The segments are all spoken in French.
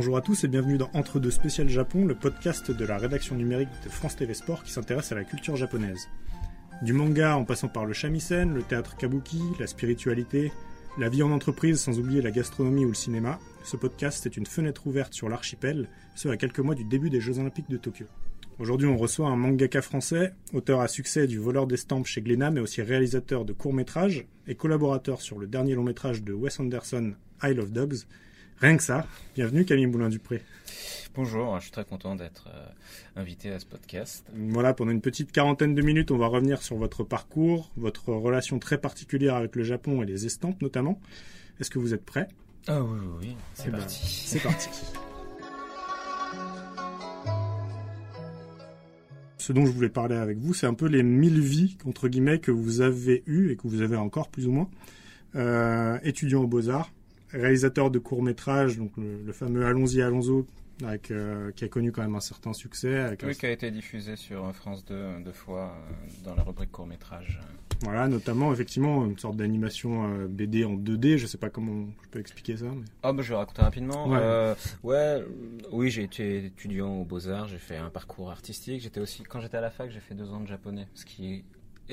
Bonjour à tous et bienvenue dans Entre deux spécial Japon, le podcast de la rédaction numérique de France TV Sport qui s'intéresse à la culture japonaise. Du manga en passant par le shamisen, le théâtre kabuki, la spiritualité, la vie en entreprise sans oublier la gastronomie ou le cinéma, ce podcast est une fenêtre ouverte sur l'archipel, ce à quelques mois du début des Jeux Olympiques de Tokyo. Aujourd'hui, on reçoit un mangaka français, auteur à succès du Voleur d'estampes chez Glénat, mais aussi réalisateur de courts-métrages et collaborateur sur le dernier long-métrage de Wes Anderson, Isle of Dogs. Rien que ça. Bienvenue Camille Moulin-Dupré. Bonjour, je suis très content d'être euh, invité à ce podcast. Voilà, pendant une petite quarantaine de minutes, on va revenir sur votre parcours, votre relation très particulière avec le Japon et les estampes notamment. Est-ce que vous êtes prêt? Ah oui, oui, oui. c'est Eh ben, parti. c'est parti. Ce dont je voulais parler avec vous, c'est un peu les mille vies, entre guillemets, que vous avez eues et que vous avez encore plus ou moins. Euh, étudiant aux Beaux-Arts, réalisateur de courts-métrages, donc le, le fameux Allons-y, Allons-y, avec, euh, qui a connu quand même un certain succès. Avec un- Oui, qui a été diffusé sur France 2 deux fois euh, dans la rubrique court métrage. voilà, notamment, effectivement, une sorte d'animation euh, BD en 2D, je sais pas comment je peux expliquer ça. Mais... Bah je vais raconter rapidement. Ouais. Euh, ouais, euh, oui, j'ai été étudiant aux Beaux-Arts, j'ai fait un parcours artistique. J'étais aussi, quand j'étais à la fac, j'ai fait deux ans de japonais, ce qui est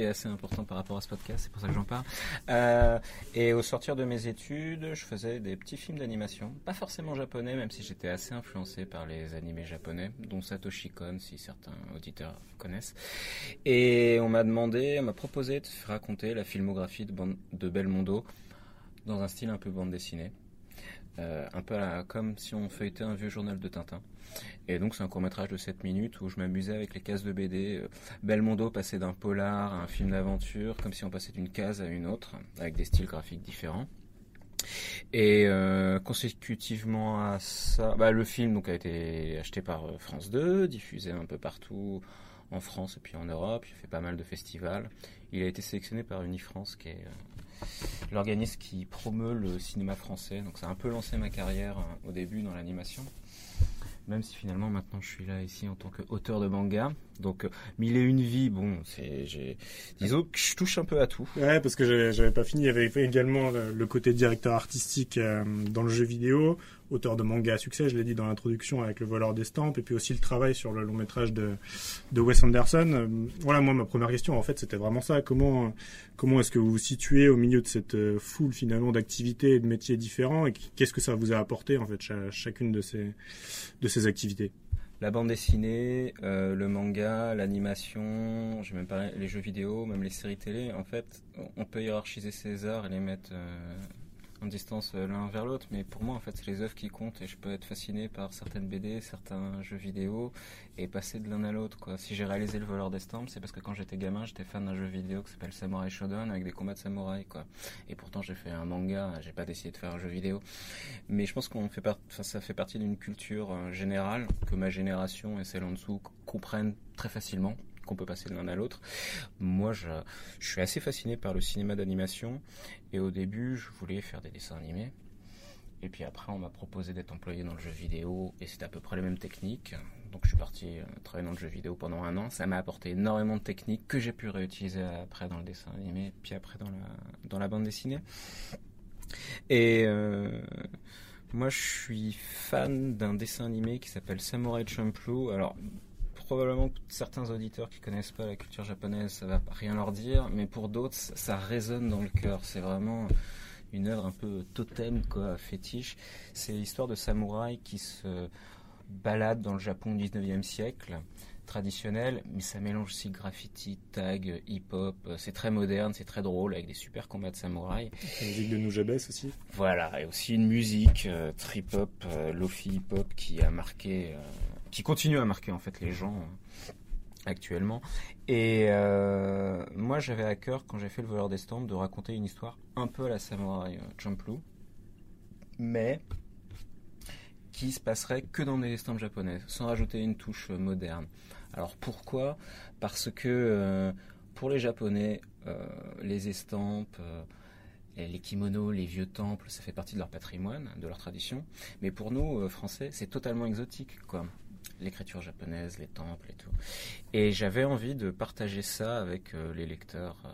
assez important par rapport à ce podcast, c'est pour ça que j'en parle. Euh, et au sortir de mes études, je faisais des petits films d'animation, pas forcément japonais, même si j'étais assez influencé par les animés japonais, dont Satoshi Kon, si certains auditeurs connaissent. Et on m'a demandé, on m'a proposé de raconter la filmographie de, de Belmondo dans un style un peu bande dessinée. Euh, un peu comme si on feuilletait un vieux journal de Tintin. Et donc c'est un court métrage de 7 minutes où je m'amusais avec les cases de BD. Euh, Belmondo passait d'un polar à un film d'aventure, comme si on passait d'une case à une autre, avec des styles graphiques différents. Et euh, consécutivement à ça, bah, le film donc, a été acheté par France 2, diffusé un peu partout en France et puis en Europe. Il fait pas mal de festivals. Il a été sélectionné par Unifrance, qui est l'organisme qui promeut le cinéma français. Donc ça a un peu lancé ma carrière euh, au début dans l'animation. Même si finalement maintenant je suis là ici en tant qu'auteur de manga. Donc euh, mille et une vies, bon, c'est, disons que je touche un peu à tout. Ouais, parce que j'avais j'avais pas fini. Il y avait également le, le côté directeur artistique euh, dans le jeu vidéo, auteur de manga à succès, je l'ai dit dans l'introduction avec le voleur d'estampes, et puis aussi le travail sur le long métrage de, de Wes Anderson. Euh, voilà, moi, ma première question, en fait, c'était vraiment ça. Comment, comment est-ce que vous vous situez au milieu de cette euh, foule, finalement, d'activités et de métiers différents, et qu'est-ce que ça vous a apporté, en fait, cha- chacune de ces, de ces activités? La bande dessinée, euh, le manga, l'animation, j'ai même pas les jeux vidéo, même les séries télé. En fait, on peut hiérarchiser ces arts et les mettre en distance euh, l'un vers l'autre. Mais pour moi, en fait, c'est les œuvres qui comptent et je peux être fasciné par certaines BD, certains jeux vidéo et passer de l'un à l'autre. Si j'ai réalisé Le Voleur d'Estampes, c'est parce que quand j'étais gamin, j'étais fan d'un jeu vidéo qui s'appelle Samurai Shodown avec des combats de samouraï. Quoi. Et pourtant, j'ai fait un manga, j'ai pas décidé de faire un jeu vidéo. Mais je pense qu'on fait ça fait partie d'une culture euh, générale que ma génération et celle en dessous comprennent très facilement qu'on peut passer de l'un à l'autre. Moi, je, suis assez fasciné par le cinéma d'animation et au début, je voulais faire des dessins animés. Et puis après, on m'a proposé d'être employé dans le jeu vidéo et c'était à peu près les mêmes techniques. Donc je suis parti euh, travailler dans le jeu vidéo pendant un an. Ça m'a apporté énormément de techniques que j'ai pu réutiliser après dans le dessin animé, puis après dans la, dans la bande dessinée. Et euh, moi, je suis fan d'un dessin animé qui s'appelle Samurai Champloo. Alors, probablement que certains auditeurs qui connaissent pas la culture japonaise, ça va rien leur dire, mais pour d'autres, ça, ça résonne dans le cœur. C'est vraiment une œuvre un peu totem, quoi, fétiche. C'est l'histoire de samouraïs qui se baladent dans le Japon du 19e siècle traditionnel, mais ça mélange aussi graffiti, tag, hip-hop. C'est très moderne, c'est très drôle avec des super combats de samouraïs. La musique de Nujabes aussi. Voilà, et aussi une musique euh, trip-hop, euh, lofi hip-hop qui a marqué, euh, qui continue à marquer en fait les gens euh, actuellement. Et euh, moi, j'avais à cœur quand j'ai fait le voleur d'estampes de raconter une histoire un peu à la samouraï euh, Champloo, mais qui se passerait que dans des estampes japonaises, sans rajouter une touche moderne. Alors pourquoi? Parce que pour les Japonais, les estampes, les kimonos, les vieux temples, ça fait partie de leur patrimoine, de leur tradition. Mais pour nous, Français, c'est totalement exotique, quoi. L'écriture japonaise, les temples et tout. Et j'avais envie de partager ça avec euh, les lecteurs, euh,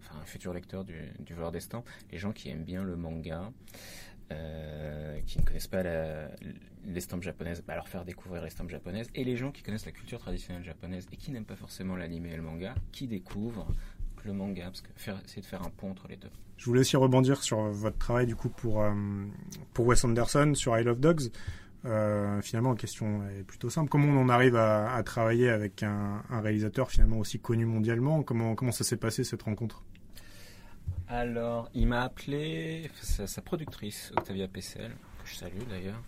enfin, futurs lecteurs du, du Voleur d'Estampes, les gens qui aiment bien le manga, euh, qui ne connaissent pas l'estampe japonaise, bah, leur faire découvrir l'estampe japonaise, et les gens qui connaissent la culture traditionnelle japonaise et qui n'aiment pas forcément l'anime et le manga, qui découvrent le manga, parce que faire, essayer de faire un pont entre les deux. Je voulais aussi rebondir sur votre travail du coup pour, pour Wes Anderson sur I Love Dogs. Euh, finalement, la question est plutôt simple. Comment on en arrive à, travailler avec un, réalisateur finalement aussi connu mondialement? Comment, ça s'est passé cette rencontre? Alors, il m'a appelé, sa, productrice, Octavia Pessel, que je salue d'ailleurs,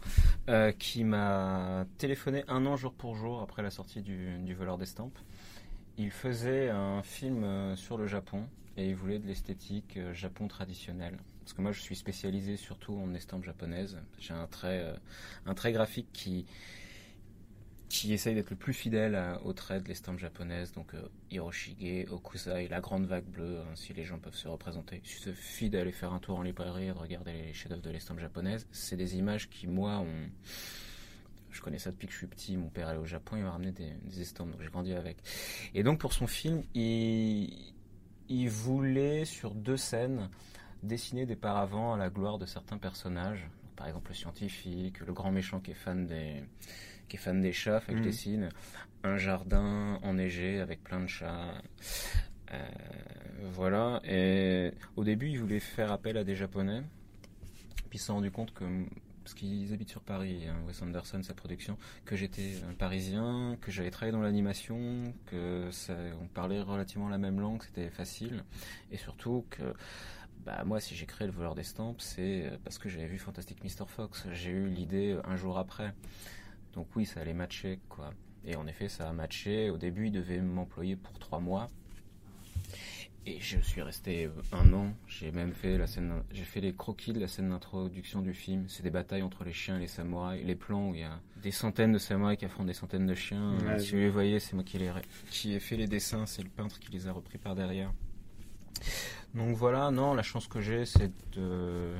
euh, qui m'a téléphoné un an jour pour jour après la sortie du, du voleur d'estampes. Il faisait un film euh, sur le Japon et il voulait de l'esthétique Japon traditionnel parce que moi je suis spécialisé surtout en estampes japonaises. J'ai un trait, euh, un trait graphique qui, qui essaye d'être le plus fidèle au trait de l'estampe japonaise, donc euh, Hiroshige, Okusai, la grande vague bleue, hein, si les gens peuvent se représenter. Il suffit d'aller faire un tour en librairie et de regarder les chefs-d'œuvre de l'estampe japonaise. C'est des images qui, moi, ont... je connais ça depuis que je suis petit. Mon père allait au Japon, il m'a ramené des, des estampes, donc j'ai grandi avec. Et donc pour son film, il, il voulait sur deux scènes dessiner des paravents à la gloire de certains personnages. Par exemple, le scientifique, le grand méchant qui est fan des, qui est fan des chats, fait que je mm. dessine un jardin enneigé avec plein de chats. Euh, voilà. Et au début, il voulait faire appel à des Japonais. Puis il s'est rendu compte que, parce qu'ils habitent sur Paris, hein, Wes Anderson, sa production, que j'étais un Parisien, que j'avais travaillé dans l'animation, que ça, on parlait relativement la même langue, c'était facile. Et surtout que bah, moi, si j'ai créé le voleur d'estampes, c'est euh, parce que j'avais vu Fantastic Mr. Fox. J'ai eu l'idée euh, un jour après. Donc oui, ça allait matcher, quoi. Et en effet, ça a matché. Au début, il devait m'employer pour trois mois. Et je suis resté euh, un an. J'ai même fait la scène, j'ai fait les croquis de la scène d'introduction du film. C'est des batailles entre les chiens et les samouraïs. Les plans où il y a des centaines de samouraïs qui affrontent des centaines de chiens. si vous les voyez, c'est moi qui, les, qui ai fait les dessins. C'est le peintre qui les a repris par derrière. Donc voilà, non, la chance que j'ai, c'est de,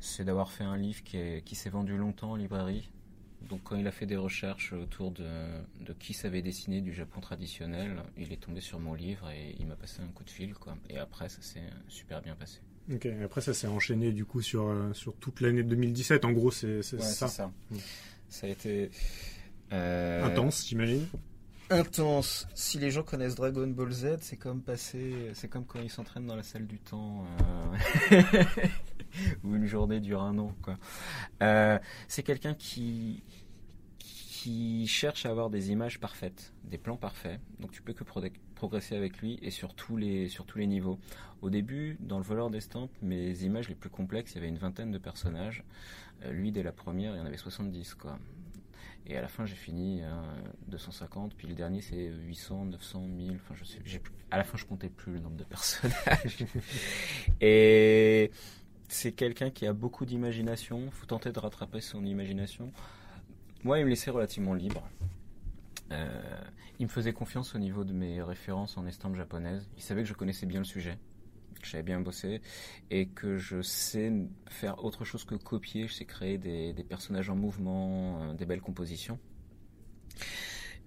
c'est d'avoir fait un livre qui, qui s'est vendu longtemps en librairie. Donc quand il a fait des recherches autour de, de, qui savait dessiner du Japon traditionnel, il est tombé sur mon livre et il m'a passé un coup de fil. Quoi. Et après, ça s'est super bien passé. Ok, après ça s'est enchaîné du coup sur, euh, sur toute l'année 2017. En gros, c'est ça. ça. Mm. Ça a été... Euh... Intense, j'imagine intense. Si les gens connaissent Dragon Ball Z, c'est comme passer, c'est comme quand ils s'entraînent dans la salle du temps, euh, où une journée dure un an. Euh, c'est quelqu'un qui qui cherche à avoir des images parfaites, des plans parfaits. Donc tu peux que progresser avec lui et sur tous les sur tous les niveaux. Au début, dans le voleur d'estampes, mes images les plus complexes, il y avait une vingtaine de personnages. Euh, lui, dès la première, il y en avait 70, quoi. Et à la fin, j'ai fini à 250, puis le dernier, c'est 800, 900, 1000. Enfin, je sais, à la fin, je comptais plus le nombre de personnages. et c'est quelqu'un qui a beaucoup d'imagination. faut tenter de rattraper son imagination. Moi, il me laissait relativement libre. Euh, il me faisait confiance au niveau de mes références en estampes japonaises. Il savait que je connaissais bien le sujet que j'avais bien bossé et que je sais faire autre chose que copier. Je sais créer des, personnages en mouvement, euh, des belles compositions.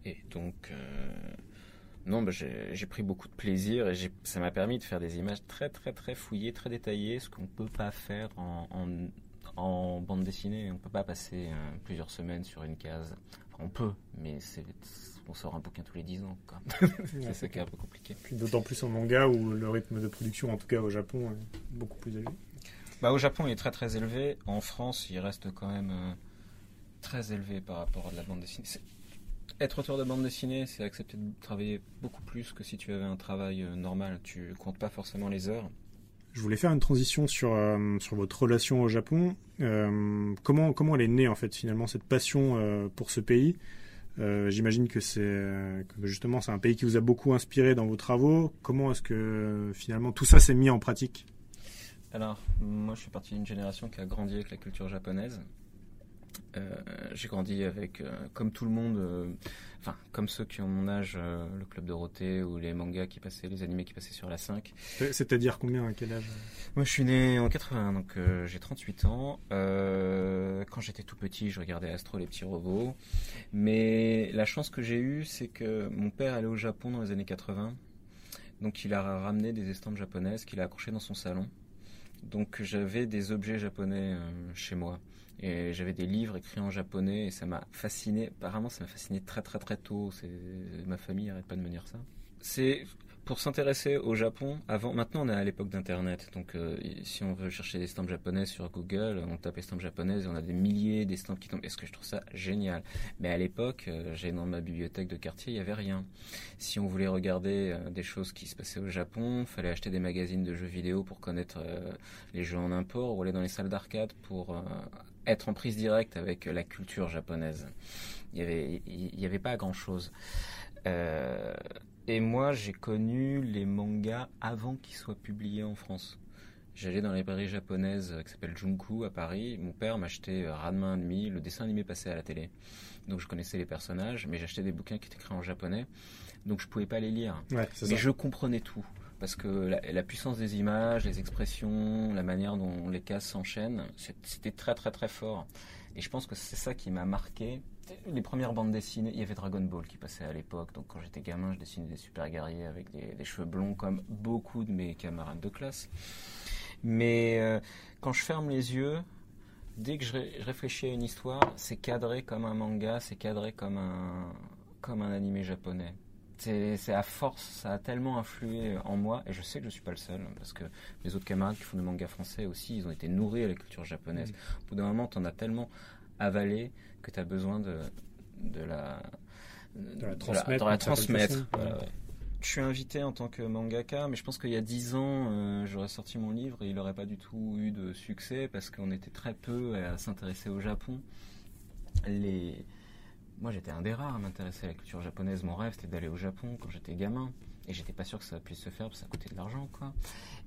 Et donc, euh, non, bah, j'ai pris beaucoup de plaisir et ça m'a permis de faire des images très très très fouillées, très détaillées, ce qu'on ne peut pas faire en, bande dessinée. On ne peut pas passer euh, plusieurs semaines sur une case. on peut, mais c'est on sort un bouquin tous les 10 ans. c'est ça qui est un peu compliqué. D'autant plus en manga où le rythme de production, en tout cas au Japon, est beaucoup plus élevé. Bah, au Japon, il est très très élevé. En France, il reste quand même euh, très élevé par rapport à de la bande dessinée. Être auteur de bande dessinée, c'est accepter de travailler beaucoup plus que si tu avais un travail euh, normal. Tu comptes pas forcément les heures. Je voulais faire une transition sur, euh, sur votre relation au Japon. comment, comment elle est née en fait finalement cette passion pour ce pays? Euh, j'imagine que c'est justement c'est un pays qui vous a beaucoup inspiré dans vos travaux. Comment est-ce que finalement tout ça s'est mis en pratique? Alors, moi, je suis parti d'une génération qui a grandi avec la culture japonaise. Euh, j'ai grandi avec, euh, comme tout le monde, euh, enfin, comme ceux qui ont mon âge, le Club Dorothée ou les mangas qui passaient, les animés qui passaient sur la 5. C'est-à-dire combien, à quel âge? Moi, je suis né en 81, donc j'ai 38 ans. quand j'étais tout petit, je regardais Astro, les petits robots. Mais la chance que j'ai eue, c'est que mon père allait au Japon dans les années 80. Donc, il a ramené des estampes japonaises qu'il a accrochées dans son salon. Donc j'avais des objets japonais chez moi. Et j'avais des livres écrits en japonais et ça m'a fasciné. Apparemment, ça m'a fasciné très très très tôt. Ma famille arrête pas de me dire ça. C'est pour s'intéresser au Japon, avant, maintenant on est à l'époque d'Internet, donc euh, si on veut chercher des stamps japonaises sur Google, on tape estampes japonaises et on a des milliers d'estampes qui tombent. Est-ce que je trouve ça génial Mais à l'époque, euh, j'ai dans ma bibliothèque de quartier, il n'y avait rien. Si on voulait regarder euh, des choses qui se passaient au Japon, fallait acheter des magazines de jeux vidéo pour connaître les jeux en import, ou aller dans les salles d'arcade pour être en prise directe avec la culture japonaise. Il n'y avait, il y avait pas grand-chose. Euh, et moi, j'ai connu les mangas avant qu'ils soient publiés en France. J'allais dans les librairie japonaises qui s'appelle Junku à Paris. Mon père m'achetait euh, Ranma demi, le dessin animé passait à la télé. Donc je connaissais les personnages, mais j'achetais des bouquins qui étaient écrits en japonais. Donc je pouvais pas les lire. mais je comprenais tout. Parce que la, puissance des images, les expressions, la manière dont les cases s'enchaînent, c'était très très très fort. Et je pense que c'est ça qui m'a marqué les premières bandes dessinées, il y avait Dragon Ball qui passait à l'époque. Donc quand j'étais gamin, je dessinais des super guerriers avec des, cheveux blonds comme beaucoup de mes camarades de classe. Mais euh, quand je ferme les yeux, dès que je, réfléchis à une histoire, c'est cadré comme un manga, c'est cadré comme un, comme un animé japonais. C'est à force, ça a tellement influé en moi, et je sais que je ne suis pas le seul, parce que les autres camarades qui font du manga français aussi, ils ont été nourris à la culture japonaise. Mmh. Au bout d'un moment, tu en as tellement avalé que tu as besoin de, de, la, de la transmettre. Je suis invité en tant que mangaka, mais je pense qu'il y a dix ans, euh, j'aurais sorti mon livre et il n'aurait pas du tout eu de succès parce qu'on était très peu à s'intéresser au Japon. Les... Moi, j'étais un des rares à m'intéresser à la culture japonaise. Mon rêve, c'était d'aller au Japon quand j'étais gamin. Et j'étais pas sûr que ça puisse se faire parce que ça coûtait de l'argent, quoi.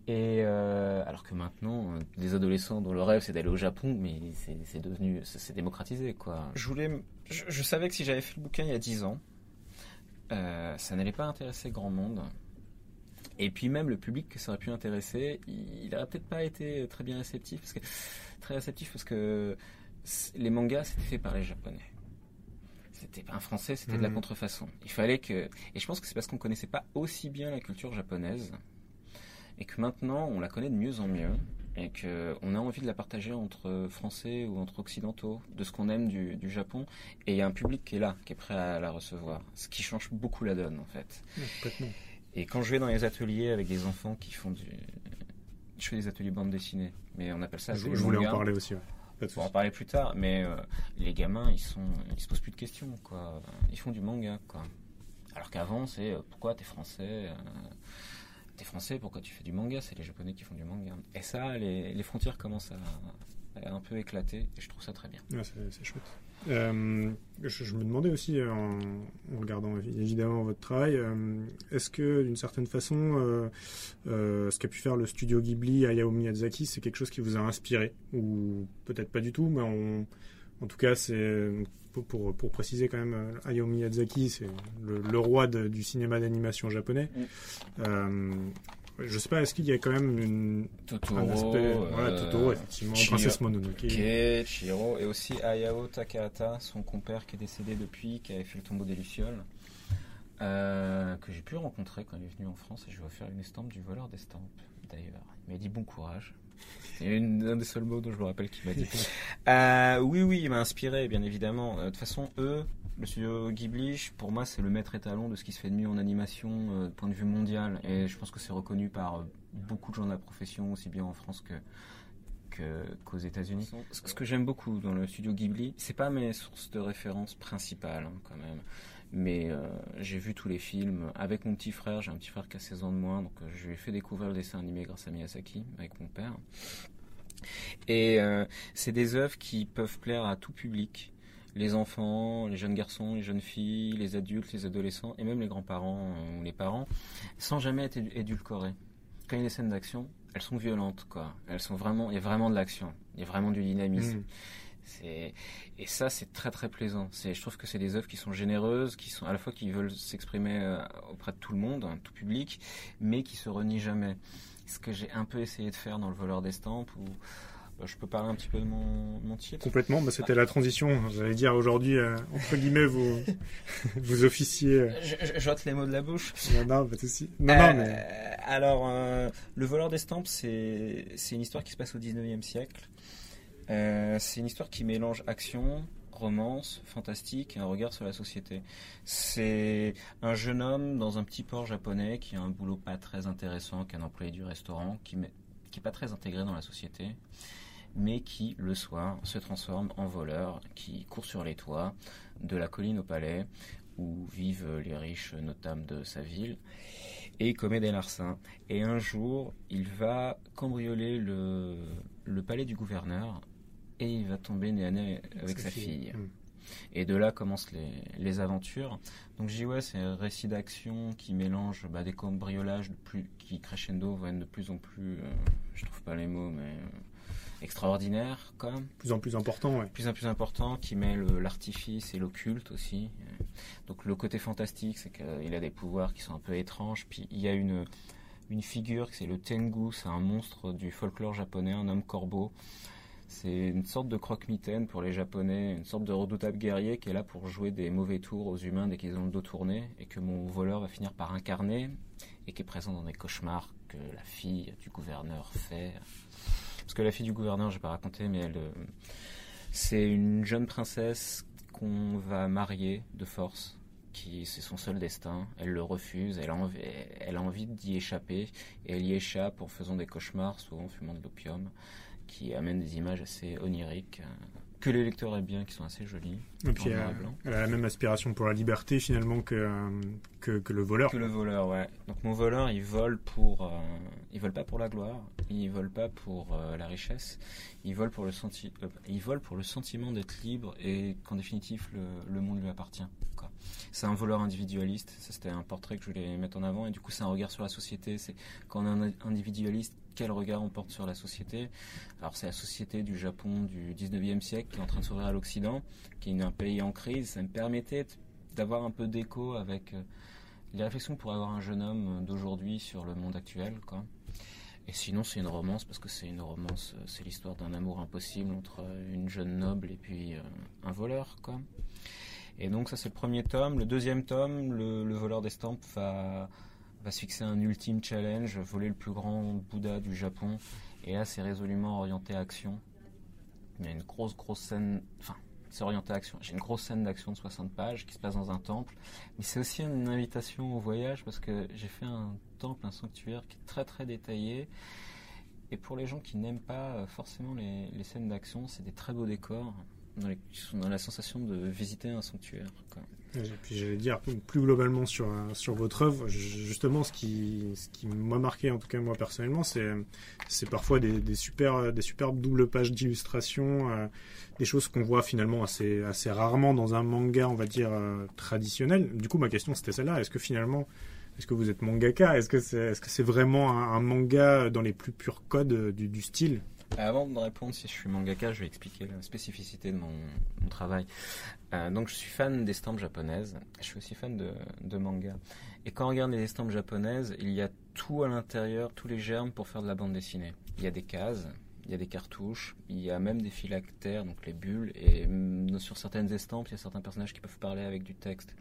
Et euh, alors que maintenant, les adolescents dont le rêve c'est d'aller au Japon, mais c'est devenu, c'est démocratisé quoi. Je, savais que si j'avais fait le bouquin il y a 10 ans, euh, ça n'allait pas intéresser grand monde. Et puis même le public que ça aurait pu intéresser, il n'aurait peut-être pas été très bien réceptif parce que très réceptif parce que les mangas c'était fait par les Japonais. C'était pas un français, c'était de la mmh. contrefaçon. Il fallait que, et je pense que c'est parce qu'on connaissait pas aussi bien la culture japonaise et que maintenant on la connaît de mieux en mieux et qu'on a envie de la partager entre Français ou entre Occidentaux, de ce qu'on aime du, Japon, et il y a un public qui est là, qui est prêt à la recevoir, ce qui change beaucoup la donne en fait. Et quand je vais dans les ateliers avec des enfants qui font du... Je fais des ateliers bande dessinée, mais on appelle ça... Je, je voulais en parler aussi. On va en parler plus tard, mais euh, les gamins, ils sont, ils se posent plus de questions, quoi. Ils font du manga, quoi. Alors qu'avant, c'est euh, pourquoi t'es français euh, t'es français, pourquoi tu fais du manga? C'est les japonais qui font du manga. Et ça, les, les frontières commencent à, un peu éclater, et je trouve ça très bien. c'est chouette. Euh, je, me demandais aussi, euh, en, regardant évidemment votre travail, euh, est-ce que d'une certaine façon, ce qu'a pu faire le studio Ghibli Hayao Miyazaki, c'est quelque chose qui vous a inspiré Ou peut-être pas du tout, mais en tout cas, c'est pour, pour, préciser quand même, Hayao Miyazaki, c'est le, roi du cinéma d'animation japonais. Euh, je sais pas, est-ce qu'il y a quand même une, Totoro, un aspect, voilà, Totoro, effectivement, Princesse Mononoke. Chihiro, et aussi Hayao Takahata, son compère qui est décédé depuis, qui avait fait le tombeau des Lucioles, euh, que j'ai pu rencontrer quand il est venu en France, et je vais faire une estampe du voleur d'estampes, d'ailleurs. Il m'a dit bon courage. C'est un des seuls mots dont je me rappelle qu'il m'a dit. Euh, oui, oui, il m'a inspiré, bien évidemment. Euh, de toute façon, eux, le studio Ghibli, pour moi, c'est le maître étalon de ce qui se fait de mieux en animation, euh, point de vue mondial. Et je pense que c'est reconnu par beaucoup de gens de la profession, aussi bien en France que qu'aux États-Unis. Ce que j'aime beaucoup dans le studio Ghibli, c'est pas mes sources de référence principales, hein, quand même. Mais euh, j'ai vu tous les films avec mon petit frère. J'ai un petit frère qui a 16 ans de moins, donc euh, je lui ai fait découvrir le dessin animé grâce à Miyazaki avec mon père. Et euh, c'est des œuvres qui peuvent plaire à tout public les enfants, les jeunes garçons, les jeunes filles, les adultes, les adolescents et même les grands-parents ou les parents, sans jamais être édulcorés. Quand il y a des scènes d'action, elles sont violentes, quoi. Elles sont vraiment, il y a vraiment de l'action, il y a vraiment du dynamisme. Mmh et ça c'est très très plaisant. je trouve que c'est des œuvres qui sont généreuses, qui sont à la fois qui veulent s'exprimer euh, auprès de tout le monde, hein, tout public, mais qui se renient jamais. Ce que j'ai un peu essayé de faire dans le voleur d'estampes où bah, je peux parler un petit peu de mon, mon titre. Complètement, bah, c'était la transition. J'allais dire aujourd'hui, euh, entre guillemets, vous, vous officiez. euh, Je, j'ôte les mots de la bouche. Non, non, pas de souci. Non, Euh, non, mais. Alors, euh, Le voleur d'estampes, c'est c'est une histoire qui se passe au 19e siècle. Euh, c'est une histoire qui mélange action, romance, fantastique et un regard sur la société. C'est un jeune homme dans un petit port japonais qui a un boulot pas très intéressant, qui est un employé du restaurant, qui n'est qui pas très intégré dans la société, mais qui, le soir, se transforme en voleur, qui court sur les toits de la colline au palais, où vivent les riches notables de sa ville et commet des larcins. Et un jour, il va cambrioler le, le palais du gouverneur et il va tomber nez à nez avec sa fille. Hmm. Et de là commencent les, les aventures. Donc ouais, c'est un récit d'action qui mélange bah, des cambriolages de plus, qui crescendo vont de plus en plus, euh, je trouve pas les mots, mais même De plus en plus important, ouais. plus en plus important, qui mêle l'artifice et l'occulte aussi. Donc le côté fantastique, c'est qu'il a des pouvoirs qui sont un peu étranges. Puis il y a une, une figure, c'est le Tengu, c'est un monstre du folklore japonais, un homme corbeau. C'est une sorte de croque-mitaine pour les Japonais, une sorte de redoutable guerrier qui est là pour jouer des mauvais tours aux humains dès qu'ils ont le dos tourné et que mon voleur va finir par incarner et qui est présent dans des cauchemars que la fille du gouverneur fait. Parce que la fille du gouverneur, je vais pas raconter, mais elle, euh, c'est une jeune princesse qu'on va marier de force, qui c'est son seul destin. Elle le refuse, elle a envie, elle a envie d'y échapper, et elle y échappe en faisant des cauchemars, souvent en fumant de l'opium, qui amènent des images assez oniriques, euh, que les lecteurs aiment bien, qui sont assez jolies. Et puis, blanc. elle a la même aspiration pour la liberté, finalement, que, euh, que, que le voleur. Que le voleur, ouais. Donc mon voleur, il vole pour, euh, il vole pas pour la gloire, il vole pas pour euh, la richesse, il vole pour le senti, euh, il vole pour le sentiment d'être libre et qu'en définitive le, le monde lui appartient. C'est un voleur individualiste. Ça c'était un portrait que je voulais mettre en avant et du coup c'est un regard sur la société. C'est quand on est un individualiste, quel regard on porte sur la société. Alors c'est la société du Japon du 19e siècle qui est en train de s'ouvrir à l'Occident, qui est un pays en crise. Ça me permettait d'avoir un peu d'écho avec euh, les réflexions pour avoir un jeune homme d'aujourd'hui sur le monde actuel, quoi. Et sinon, c'est une romance parce que c'est une romance, euh, c'est l'histoire d'un amour impossible entre euh, une jeune noble et puis un voleur, quoi. Et donc ça, c'est le premier tome. Le deuxième tome, le voleur d'estampes va va se fixer un ultime challenge, voler le plus grand Bouddha du Japon. Et là, c'est résolument orienté action. Il y a une grosse, grosse scène, enfin, c'est orienté action. J'ai une grosse scène d'action de 60 pages qui se passe dans un temple. Mais c'est aussi une invitation au voyage parce que j'ai fait un temple, un sanctuaire qui est très très détaillé. Et pour les gens qui n'aiment pas euh, forcément les scènes d'action, c'est des très beaux décors dans les- dans la sensation de visiter un sanctuaire. Et puis j'allais dire plus globalement sur, euh, sur votre œuvre, ju- justement ce qui, ce qui m'a marqué, en tout cas moi personnellement, c'est, parfois des, super, des superbes doubles pages d'illustration, euh, des choses qu'on voit finalement assez, assez rarement dans un manga, on va dire, euh, traditionnel. Du coup ma question c'était celle-là, est-ce que finalement, est-ce que vous êtes mangaka? Est-ce que c'est, que c'est vraiment un, un manga dans les plus purs codes euh, du, du style? Avant de répondre si je suis mangaka, je vais expliquer la spécificité de mon, travail. Euh, donc, je suis fan d'estampes japonaises. Je suis aussi fan de, de manga. Et quand on regarde les estampes japonaises, il y a tout à l'intérieur, tous les germes pour faire de la bande dessinée. Il y a des cases, il y a des cartouches, il y a même des phylactères, donc les bulles. Et mm, sur certaines estampes, il y a certains personnages qui peuvent parler avec du texte.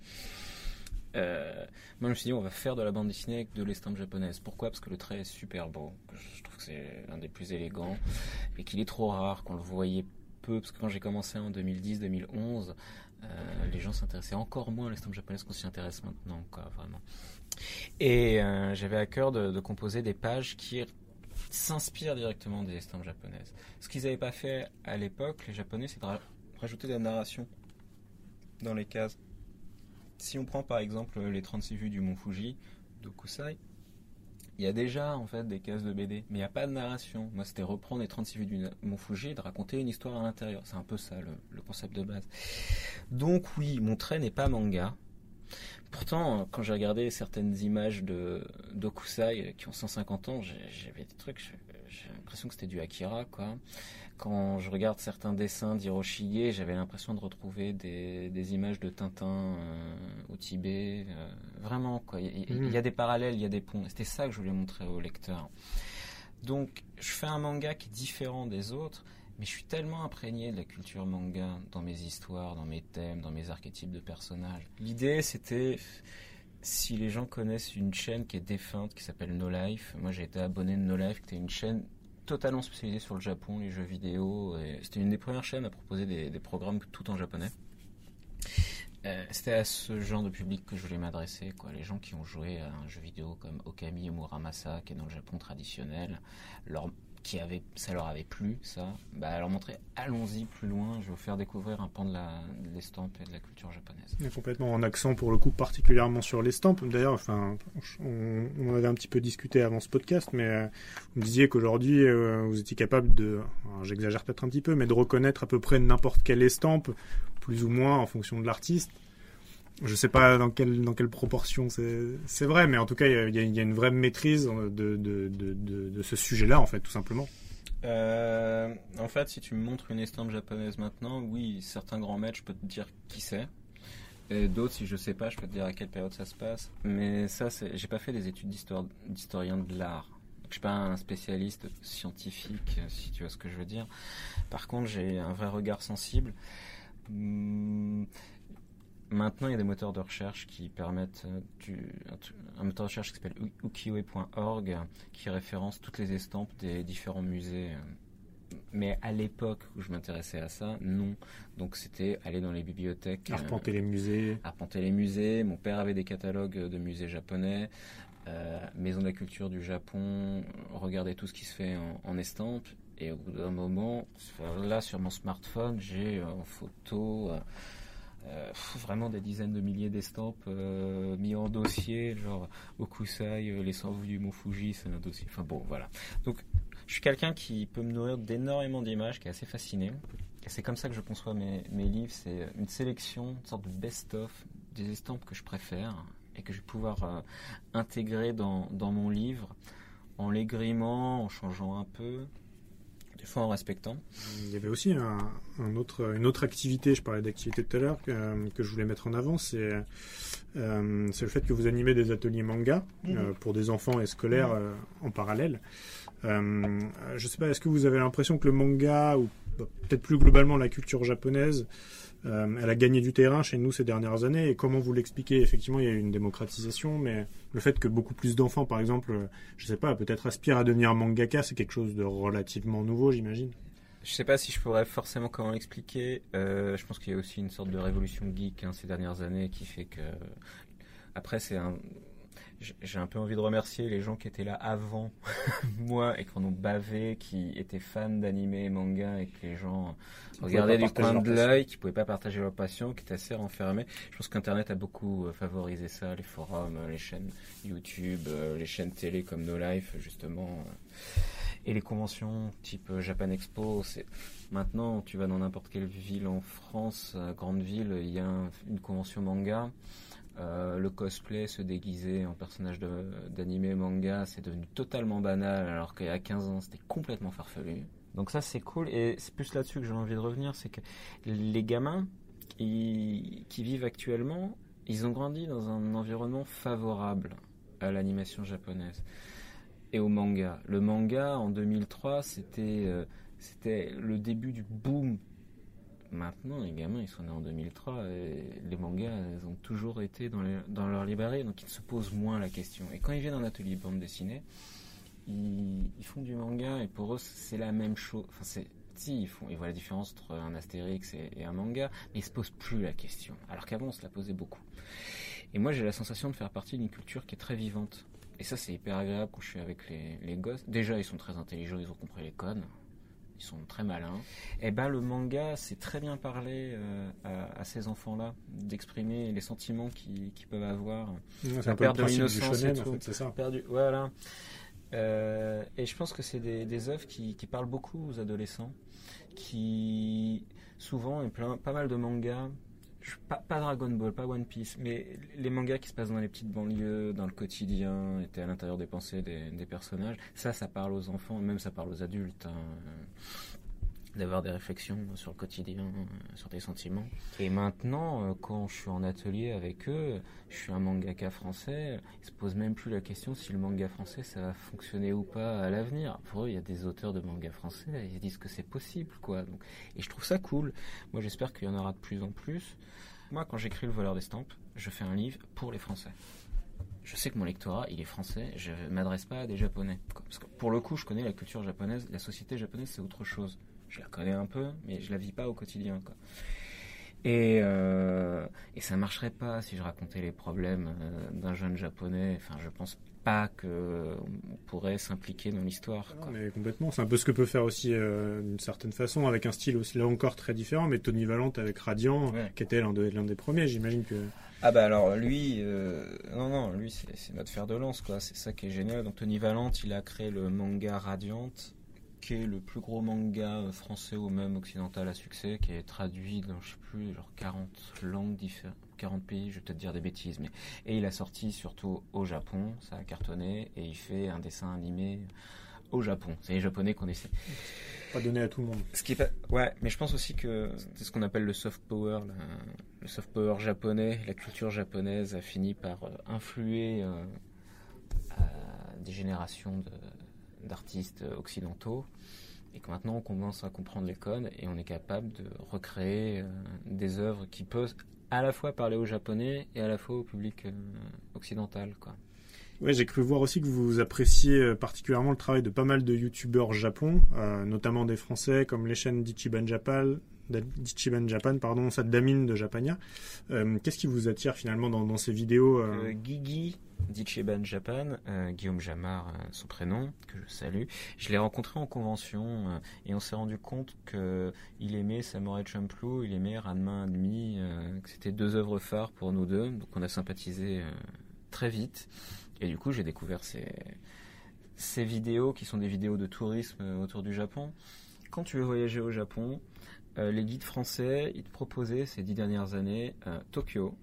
Euh, moi, je me suis dit, on va faire de la bande dessinée avec de l'estampe japonaise. Pourquoi? Parce que le trait est super beau. Je trouve que c'est un des plus élégants et qu'il est trop rare, qu'on le voyait peu. Parce que quand j'ai commencé en 2010-2011, euh, les gens s'intéressaient encore moins à l'estampe japonaise qu'on s'y intéresse maintenant, quoi, vraiment. Et euh, j'avais à cœur de, de composer des pages qui s'inspirent directement des estampes japonaises. Ce qu'ils n'avaient pas fait à l'époque, les japonais, c'est de ra- rajouter de la narration dans les cases. Si on prend par exemple les 36 vues du mont Fuji de Kusai, il y a déjà en fait des cases de BD, mais il n'y a pas de narration. Moi, c'était reprendre les 36 vues du mont Fuji et de raconter une histoire à l'intérieur. C'est un peu ça le, concept de base. Donc oui, mon trait n'est pas manga. Pourtant, quand j'ai regardé certaines images de d'Okusai qui ont 150 ans, j'avais des trucs, l'impression que c'était du Akira, quoi. Quand je regarde certains dessins d'Hiroshige, j'avais l'impression de retrouver des, des images de Tintin euh, au Tibet. euh, vraiment, quoi. Il y, a des parallèles, il y a des ponts. C'était ça que je voulais montrer au lecteur. Donc, je fais un manga qui est différent des autres, Mais je suis tellement imprégné de la culture manga dans mes histoires, dans mes thèmes, dans mes archétypes de personnages. L'idée, c'était si les gens connaissent une chaîne qui est défunte, qui s'appelle No Life. Moi, j'ai été abonné de No Life, qui était une chaîne totalement spécialisée sur le Japon, les jeux vidéo. C'était une des premières chaînes à proposer des, programmes tout en japonais. Euh, c'était à ce genre de public que je voulais m'adresser, quoi. Les gens qui ont joué à un jeu vidéo comme Okami Muramasa, qui est dans le Japon traditionnel, leur, qui avait, ça leur avait plu, ça. Bah, leur montrer, allons-y plus loin. Je vais vous faire découvrir un pan de l'estampe et de la culture japonaise. Et complètement en accent pour le coup, particulièrement sur l'estampe. D'ailleurs, enfin, on, on, avait un petit peu discuté avant ce podcast, mais euh, vous disiez qu'aujourd'hui, euh, vous étiez capable de, j'exagère peut-être un petit peu, mais de reconnaître à peu près n'importe quelle estampe plus ou moins en fonction de l'artiste. Je sais pas dans quelle, dans quelle proportion c'est vrai, mais en tout cas, il y, a une vraie maîtrise de, de, de, de ce sujet-là, en fait, tout simplement. Euh, en fait, si tu me montres une estampe japonaise maintenant, oui, certains grands maîtres, je peux te dire qui c'est. Et d'autres, si je sais pas, je peux te dire à quelle période ça se passe. Mais ça, j'ai pas fait des études d'historien de l'art. Je suis pas un spécialiste scientifique, si tu vois ce que je veux dire. Par contre, j'ai un vrai regard sensible. Maintenant, il y a des moteurs de recherche qui permettent euh, du, un moteur de recherche qui s'appelle ukiyo.org qui référence toutes les estampes des différents musées. Mais à l'époque où je m'intéressais à ça, non. Donc c'était aller dans les bibliothèques. Arpenter les musées. Arpenter les musées. Mon père avait des catalogues de musées japonais. Euh, Maison de la culture du Japon, regarder tout ce qui se fait en, en estampes. Et au bout d'un moment, là sur mon smartphone, j'ai en photo euh, vraiment des dizaines de milliers d'estampes euh, mis en dossier, genre Okusai, euh, les 100 du Mont Fuji, c'est un dossier. Enfin bon, voilà. Donc, je suis quelqu'un qui peut me nourrir d'énormément d'images, qui est assez fasciné. C'est comme ça que je conçois mes, mes livres. C'est une sélection, une sorte de best-of des estampes que je préfère et que je vais pouvoir intégrer dans, dans mon livre en les grimant, en changeant un peu, des fois en respectant. Il y avait aussi un, autre, une autre activité, je parlais d'activité tout à l'heure, que, que, je voulais mettre en avant, c'est euh, le fait que vous animez des ateliers manga mhm. euh, pour des enfants et scolaires mhm. euh, en parallèle. Euh, je sais pas, est-ce que vous avez l'impression que le manga, ou peut-être plus globalement la culture japonaise, euh, elle a gagné du terrain chez nous ces dernières années. Et comment vous l'expliquez? Effectivement, il y a eu une démocratisation, mais le fait que beaucoup plus d'enfants, par exemple, je sais pas, peut-être aspirent à devenir mangaka, c'est quelque chose de relativement nouveau, j'imagine? Je sais pas si je pourrais forcément comment l'expliquer. Euh, je pense qu'il y a aussi une sorte de révolution geek hein, ces dernières années qui fait que. Après, c'est un j'ai un peu envie de remercier les gens qui étaient là avant moi et qui en ont bavé, qui étaient fans d'anime et manga et que les gens regardaient du coin de l'œil, qui pouvaient pas partager leur passion, qui étaient assez renfermés. Je pense qu'Internet a beaucoup euh, favorisé ça, les forums, euh, les chaînes YouTube, euh, les chaînes télé comme No Life justement, et les conventions type Japan Expo. C'est maintenant tu vas dans n'importe quelle ville en France, grande ville, il y a une convention manga. Euh, le cosplay, se déguiser en personnage d'anime manga, c'est devenu totalement banal alors a 15 ans c'était complètement farfelu. Donc ça c'est cool et c'est plus là-dessus que j'ai envie de revenir, c'est que les gamins qui vivent actuellement, ils ont grandi dans un environnement favorable à l'animation japonaise et au manga. Le manga en 2003 c'était euh, c'était le début du boom Maintenant, les gamins, ils sont nés en 2003 et les mangas, ils ont toujours été dans, leur librairie, donc ils se posent moins la question. Et quand ils viennent en atelier de bande dessinée, ils, font du manga et pour eux, c'est la même chose. Enfin, c'est, si, ils, ils voient la différence entre un Astérix et, un manga, mais ils se posent plus la question. Alors qu'avant, on se la posait beaucoup. Et moi, j'ai la sensation de faire partie d'une culture qui est très vivante. Et ça, c'est hyper agréable quand je suis avec les, les gosses. Déjà, ils sont très intelligents, ils ont compris les codes ils sont très malins. Et eh ben le manga, c'est très bien parler euh, à, ces enfants-là, d'exprimer les sentiments qu'ils peuvent avoir. la perte de l'innocence et tout. c'est ça. Perdu, voilà. Euh, et je pense que c'est des, des œuvres qui, qui, parlent beaucoup aux adolescents, qui souvent, et plein, pas mal de mangas pas, pas, Dragon Ball, pas One Piece, mais les mangas qui se passent dans les petites banlieues, dans le quotidien, étaient à l'intérieur des pensées des, des, personnages. Ça, ça parle aux enfants, même ça parle aux adultes. Hein. D'avoir des réflexions sur le quotidien, sur des sentiments. Et maintenant, quand je suis en atelier avec eux, je suis un mangaka français, ils se posent même plus la question si le manga français ça va fonctionner ou pas à l'avenir. Pour eux, il y a des auteurs de manga français, ils disent que c'est possible, quoi. Et je trouve ça cool. Moi, j'espère qu'il y en aura de plus en plus. Moi, quand j'écris Le voleur d'estampes, je fais un livre pour les Français je sais que mon lectorat, il est français, je ne m'adresse pas à des japonais. Parce que pour le coup, je connais la culture japonaise, la société japonaise, c'est autre chose. Je la connais un peu, mais je la vis pas au quotidien. Quoi. Et, euh, et ça marcherait pas si je racontais les problèmes euh, d'un jeune japonais. Enfin, je pense pas qu'on pourrait s'impliquer dans l'histoire. Mais complètement, c'est un peu ce que peut faire aussi euh, d'une certaine façon, avec un style aussi là encore très différent, mais Tony Valente avec Radiant, qui était l'un des premiers, j'imagine que... Ah bah alors lui, euh, non non, lui c'est notre fer de lance quoi, c'est ça qui est génial. Donc Tony Valente, il a créé le manga Radiant, qui est le plus gros manga français ou même occidental à succès, qui est traduit dans je sais plus genre 40 langues différentes, 40 pays, je vais peut-être dire des bêtises, mais et il a sorti surtout au Japon, ça a cartonné et il fait un dessin animé au Japon. C'est les Japonais qu'on essaie pas donné à tout le monde. Ce qui est pas... Ouais, mais je pense aussi que c'est ce qu'on appelle le soft power. Le soft power japonais, la culture japonaise a fini par euh, influer euh, des générations d'artistes occidentaux. Et que maintenant on commence à comprendre les codes et on est capable de recréer euh, des œuvres qui peuvent à la fois parler aux japonais et à la fois au public occidental. Quoi. Oui, j'ai cru voir aussi que vous appréciez euh, particulièrement le travail de pas mal de youtubeurs japon, euh, notamment des Français comme les chaînes d'Ichiban Japan, d'Ichiban Japan, pardon, Sadamine de Japania. Euh, qu'est-ce qui vous attire finalement dans, ces vidéos Gigi d'Ichiban Japan, Guillaume Jamar, son prénom, que je salue. Je l'ai rencontré en convention et on s'est rendu compte qu'il aimait Samurai Champloo, il aimait Ranma Admi, que c'était deux œuvres phares pour nous deux, donc on a sympathisé très vite. Et du coup, j'ai découvert ces, ces vidéos qui sont des vidéos de tourisme euh, autour du Japon. Quand tu veux voyager au Japon, euh, les guides français, ils te proposaient ces dix dernières années euh, Tokyo,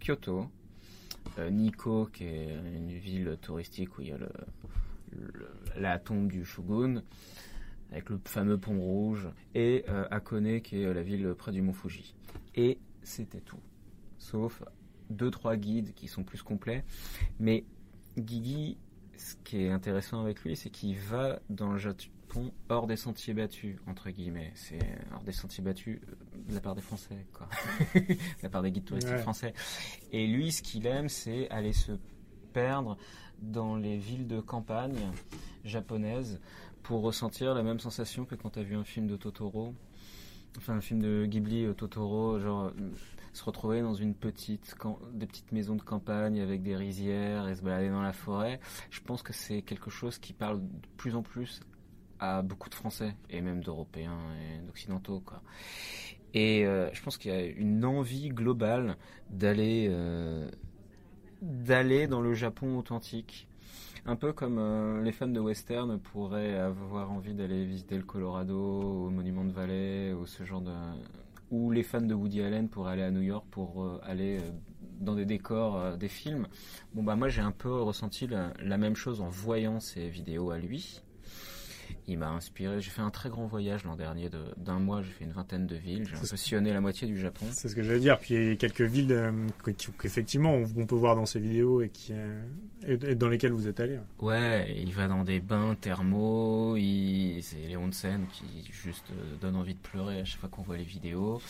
Kyoto, Nikko, qui est une ville touristique où il y a la tombe du shogun, avec le fameux pont rouge, et Akone, qui est la ville près du mont Fuji. Et c'était tout. Sauf deux, trois guides qui sont plus complets. Mais Guigui, ce qui est intéressant avec lui, c'est qu'il va dans le Hors des sentiers battus, entre guillemets. C'est hors des sentiers battus euh, de la part des Français, quoi. de la part des guides touristiques français. Et lui, ce qu'il aime, c'est aller se perdre dans les villes de campagne japonaises pour ressentir la même sensation que quand tu as vu un film de Totoro. Enfin, un film de Ghibli, euh, Totoro, genre se retrouver dans une petite, des petites maisons de campagne avec des rizières et se balader dans la forêt, je pense que c'est quelque chose qui parle de plus en plus à beaucoup de Français et même d'Européens et d'Occidentaux. Et euh, je pense qu'il y a une envie globale d'aller euh, d'aller dans le Japon authentique. Un peu comme euh, les fans de western pourraient avoir envie d'aller visiter le Colorado, au Monument de Valley, ou ce genre de, où les fans de Woody Allen pourraient aller à New York pour aller dans des décors des films. Bon bah moi j'ai un peu ressenti la, même chose en voyant ces vidéos à lui. Il m'a inspiré. J'ai fait un très grand voyage l'an dernier d'un mois. J'ai fait une vingtaine de villes. J'ai impressionné la moitié du Japon. C'est ce que j'allais dire. Puis il y a quelques villes qu'effectivement on, peut voir dans ces vidéos et, qui, et, dans lesquelles vous êtes allé. Hein. Ouais, il va dans des bains thermaux. C'est les onsen qui juste euh, donnent envie de pleurer à chaque fois qu'on voit les vidéos.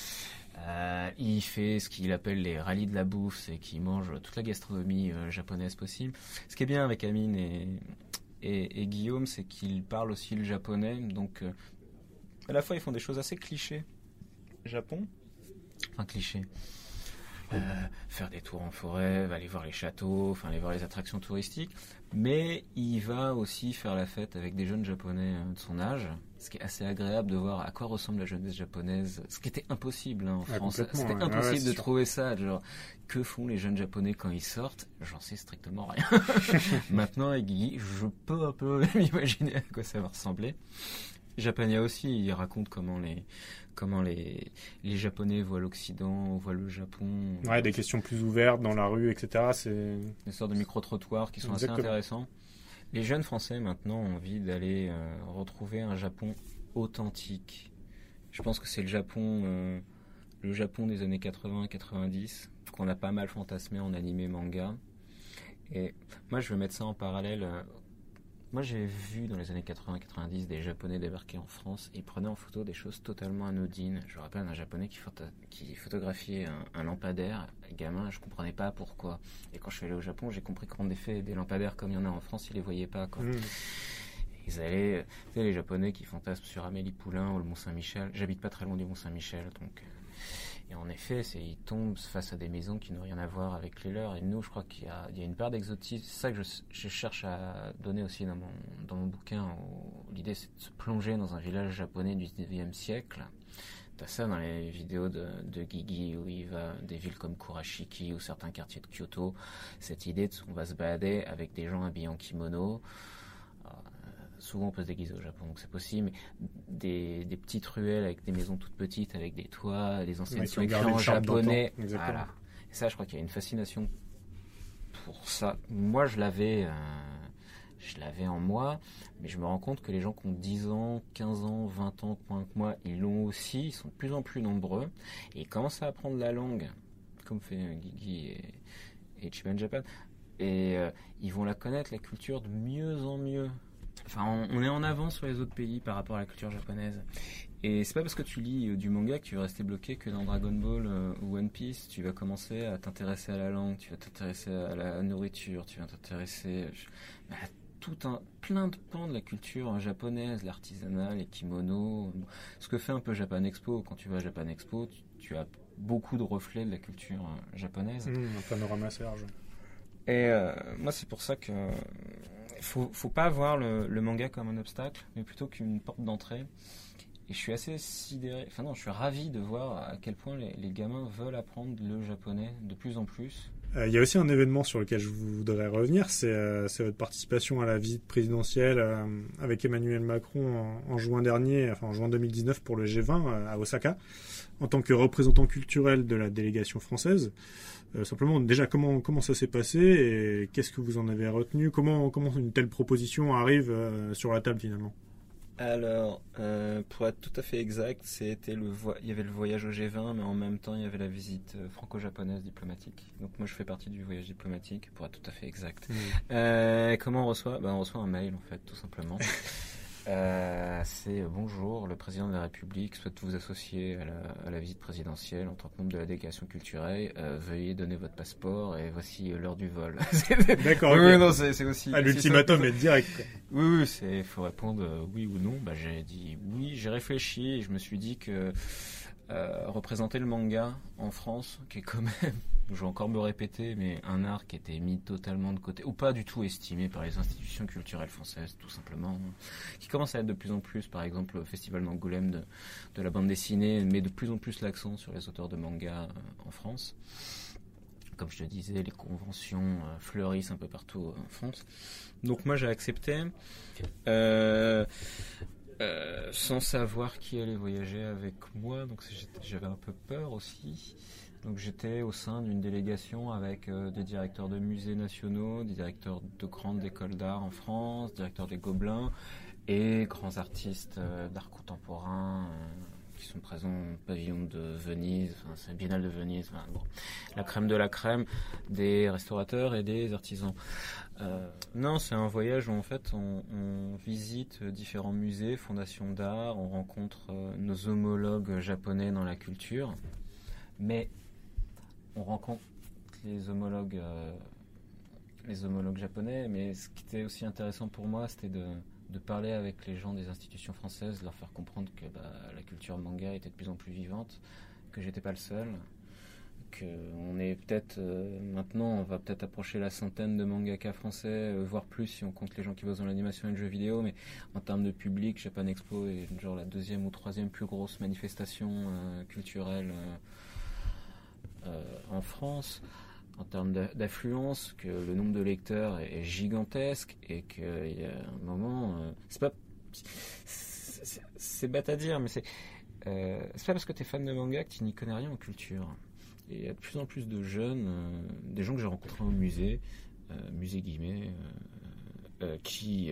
Euh, il fait ce qu'il appelle les rallyes de la bouffe, c'est qu'il mange toute la gastronomie euh, japonaise possible. Ce qui est bien avec Amine et, et, Guillaume, c'est qu'ils parlent aussi le japonais. Donc, euh, à la fois, ils font des choses assez clichés. Japon? Enfin, clichés. Euh, faire des tours en forêt, aller voir les châteaux, enfin aller voir les attractions touristiques. Mais il va aussi faire la fête avec des jeunes japonais euh, de son âge, ce qui est assez agréable de voir à quoi ressemble la jeunesse japonaise, ce qui était impossible hein, en France. C'était impossible de trouver ça. Genre, que font les jeunes japonais quand ils sortent? J'en sais strictement rien. Maintenant, avec Guy, je peux un peu m'imaginer à quoi ça va ressembler. Japania aussi, il raconte comment les comment les, les Japonais voient l'Occident, voient le Japon. Ouais, des questions plus ouvertes dans la rue, etc. C'est des sortes de micro-trottoirs qui sont assez intéressants. Les jeunes Français maintenant ont envie d'aller euh, retrouver un Japon authentique. Je pense que c'est le Japon, le Japon des années 80-90 qu'on a pas mal fantasmé en animé manga. Et moi, je veux mettre ça en parallèle moi, j'ai vu dans les années 80-90 des Japonais débarquer en France et prenaient en photo des choses totalement anodines. Je me rappelle d'un Japonais qui, qui photographiait un, lampadaire. Gamin, je comprenais pas pourquoi. Et quand je suis allé au Japon, j'ai compris qu'en effet, des lampadaires comme il y en a en France, ils les voyaient pas. Quoi. Mmh. Ils allaient, tu sais, les Japonais qui fantasment sur Amélie Poulain ou le Mont Saint-Michel. J'habite pas très loin du Mont Saint-Michel, donc euh, et en effet, c'est, ils tombent face à des maisons qui n'ont rien à voir avec les leurs. Et nous, je crois qu'il y a, il y a une part d'exotisme. C'est ça que je, cherche à donner aussi dans mon, dans mon bouquin. l'idée, c'est de se plonger dans un village japonais du 19e siècle. T'as ça dans les vidéos de, de Gigi où il va des villes comme Kurashiki ou certains quartiers de Kyoto. Cette idée de on va se balader avec des gens habillés en kimono souvent on peut se déguiser au Japon, donc c'est possible, mais des, des, petites ruelles avec des maisons toutes petites, avec des toits, des enseignes sont écrites en japonais. Voilà. Et ça, je crois qu'il y a une fascination pour ça. Moi, je l'avais, euh, je l'avais en moi, mais je me rends compte que les gens qui ont 10 ans, 15 ans, 20 ans, moins que moi, ils l'ont aussi, ils sont de plus en plus nombreux, et ils commencent à apprendre la langue, comme fait Gigi et, et Chiban Japan, et euh, ils vont la connaître, la culture, de mieux en mieux. Enfin, on, est en avance sur les autres pays par rapport à la culture japonaise. Et c'est pas parce que tu lis euh, du manga que tu vas rester bloqué que dans Dragon Ball euh, ou One Piece, tu vas commencer à t'intéresser à la langue, tu vas t'intéresser à la nourriture, tu vas t'intéresser à tout un plein de pans de la culture japonaise, l'artisanat, les kimonos, ce que fait un peu Japan Expo. Quand tu vas à Japan Expo, tu, as beaucoup de reflets de la culture euh, japonaise. Mmh, un panorama assez large. Et moi, c'est pour ça que faut, faut pas voir le, manga comme un obstacle, mais plutôt qu'une porte d'entrée. Et je suis assez sidéré, enfin non, je suis ravi de voir à quel point les, gamins veulent apprendre le japonais de plus en plus. Euh, il y a aussi un événement sur lequel je voudrais revenir, c'est euh, votre participation à la visite présidentielle euh, avec Emmanuel Macron en, juin dernier, enfin en juin 2019 pour le G20 à Osaka, en tant que représentant culturel de la délégation française. Euh, simplement, déjà, comment, comment ça s'est passé et qu'est-ce que vous en avez retenu? Comment, comment une telle proposition arrive euh, sur la table finalement? Alors, euh, pour être tout à fait exact, c'était le il y avait le voyage au G20, mais en même temps, il y avait la visite franco-japonaise diplomatique. Donc moi, je fais partie du voyage diplomatique, pour être tout à fait exact. Mmh. comment on reçoit? Ben, On reçoit un mail, en fait, tout simplement. Euh, c'est euh, bonjour, le président de la République souhaite vous associer à la, visite présidentielle en tant que membre de la délégation culturelle. Euh, veuillez donner votre passeport et voici l'heure du vol. D'accord. oui, non, c'est aussi. Ah, l'ultimatum est direct. Oui, oui, c'est faut répondre oui ou non. Bah, j'ai dit oui, j'ai réfléchi et je me suis dit que représenter le manga en France, qui est quand même je vais encore me répéter, mais un art qui était mis totalement de côté, ou pas du tout estimé par les institutions culturelles françaises, tout simplement, qui commence à être de plus en plus, par exemple, le Festival d'Angoulême de, de, la bande dessinée met de plus en plus l'accent sur les auteurs de manga euh, en France. Comme je te disais, les conventions euh, fleurissent un peu partout en France. Donc moi j'ai accepté. Euh, sans savoir qui allait voyager avec moi, donc j'avais un peu peur aussi. Donc j'étais au sein d'une délégation avec euh, des directeurs de musées nationaux, des directeurs de grandes écoles d'art en France, directeurs des Gobelins et grands artistes euh, d'art contemporain euh, qui sont présents au pavillon de Venise, enfin, c'est Biennale de Venise, la crème de la crème des restaurateurs et des artisans. non, c'est un voyage où en fait on, on visite différents musées, fondations d'art, on rencontre nos homologues japonais dans la culture, mais on rencontre les homologues, euh, les homologues japonais, mais ce qui était aussi intéressant pour moi, c'était de, parler avec les gens des institutions françaises, leur faire comprendre que bah, la culture manga était de plus en plus vivante, que j'étais pas le seul, que on est peut-être euh, maintenant, on va peut-être approcher la centaine de mangaka français, euh, voire plus si on compte les gens qui bossent dans l'animation et le jeu vidéo, mais en termes de public, Japan Expo est genre la deuxième ou troisième plus grosse manifestation culturelle en France en termes d'affluence, que le nombre de lecteurs est, gigantesque et qu'il y a un moment, euh, c'est pas, c'est bête à dire, mais c'est, euh, c'est pas parce que tu es fan de manga que tu n'y connais rien en culture. Il y a de plus en plus de jeunes, des gens que j'ai rencontrés au musée, musée guillemets, qui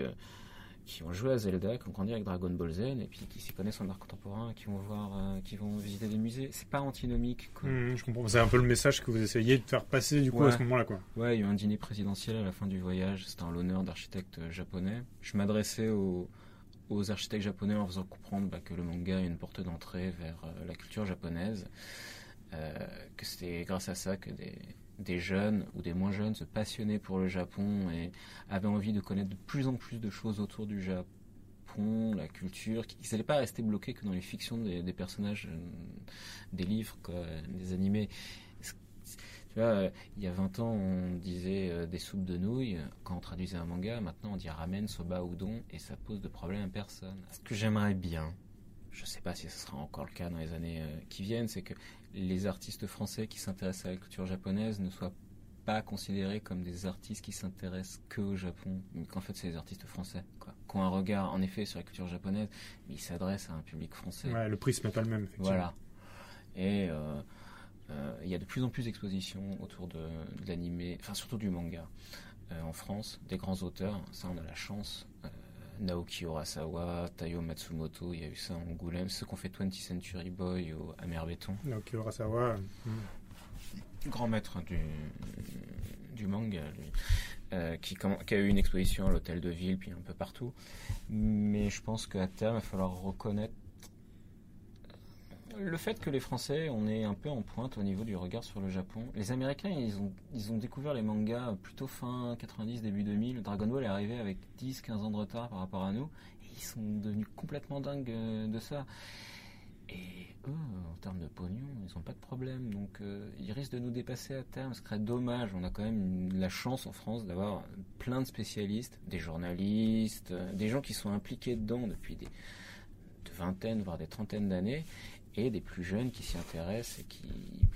qui ont joué à Zelda, qui ont grandi avec Dragon Ball Z, et puis qui s'y connaissent en art contemporain, qui vont voir, euh, qui vont visiter des musées. C'est pas antinomique. Quoi. Mmh, je comprends. C'est un peu le message que vous essayez de faire passer du coup à ce moment-là, quoi. Ouais, il y a eu un dîner présidentiel à la fin du voyage. C'était en l'honneur d'architectes euh, japonais. Je m'adressais aux, aux architectes japonais en faisant comprendre bah, que le manga est une porte d'entrée vers euh, la culture japonaise. Euh, que c'était grâce à ça que des, des jeunes ou des moins jeunes se passionnaient pour le Japon et avaient envie de connaître de plus en plus de choses autour du Japon, la culture. Ils n'allaient pas rester bloqués que dans les fictions des, des personnages euh, des livres, quoi, des animés. Tu vois, euh, il y a 20 ans, on disait euh, des soupes de nouilles. Quand on traduisait un manga, maintenant on dit ramen, soba, udon, et ça pose de problème à personne. Ce que j'aimerais bien, je sais pas si ce sera encore le cas dans les années qui viennent, c'est que les artistes français qui s'intéressent à la culture japonaise ne soient pas considérés comme des artistes qui s'intéressent que au Japon, mais qu'en fait c'est des artistes français, quoi. Qui ont un regard en effet sur la culture japonaise, mais ils s'adressent à un public français. Ouais, le prisme n'est pas le même, effectivement. Voilà. Et euh, euh, il y a de plus en plus d'expositions autour de, de l'animé, enfin surtout du manga euh, en France, des grands auteurs, ça on a la chance. Naoki Urasawa, Taiyo Matsumoto, il y a eu ça en Angoulême, ceux qui ont fait 20th Century Boy au Amer Béton. Donc Urasawa, mmh. Grand maître du, du manga, lui, euh, qui a eu une exposition à l'hôtel de ville, puis un peu partout. Mais je pense qu'à terme, il va falloir reconnaître le fait que les Français, on est un peu en pointe au niveau du regard sur le Japon. Les Américains, ils ont, découvert les mangas plutôt fin 90, début 2000. Dragon Ball est arrivé avec 10-15 ans de retard par rapport à nous. Ils sont devenus complètement dingues euh, de ça. Et eux, en termes de pognon, ils n'ont pas de problème. Donc euh, ils risquent de nous dépasser à terme. Ce serait dommage. On a quand même la chance en France d'avoir plein de spécialistes, des journalistes, euh, des gens qui sont impliqués dedans depuis des de vingtaines, voire des trentaines d'années, et des plus jeunes qui s'y intéressent et qui,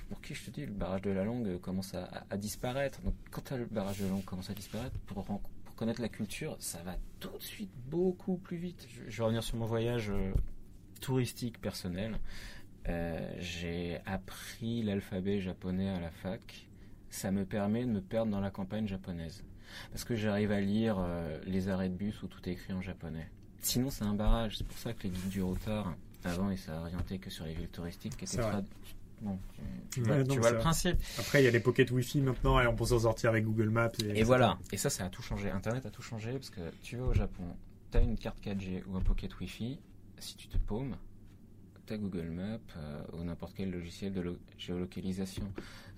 pour qui je te dis, le barrage de la langue commence à, disparaître. Donc quand le barrage de la langue commence à disparaître, pour, connaître la culture, ça va tout de suite beaucoup plus vite. Je, je vais revenir sur mon voyage euh, touristique personnel. Euh, j'ai appris l'alphabet japonais à la fac. Ça me permet de me perdre dans la campagne japonaise. Parce que j'arrive à lire euh, les arrêts de bus où tout est écrit en japonais. Sinon, c'est un barrage. C'est pour ça que les guides du retard, avant, ils s'orientaient que sur les villes touristiques qui étaient Bon, tu, Ouais, vois, non, le principe. Après, il y a les pocket Wi-Fi maintenant et on peut s'en sortir avec Google Maps. Et, Et voilà. Et ça, ça a tout changé. Internet a tout changé parce que tu vas au Japon, tu as une carte 4G ou un pocket Wi-Fi. Si tu te paumes, tu as Google Maps euh, ou n'importe quel logiciel de lo- géolocalisation.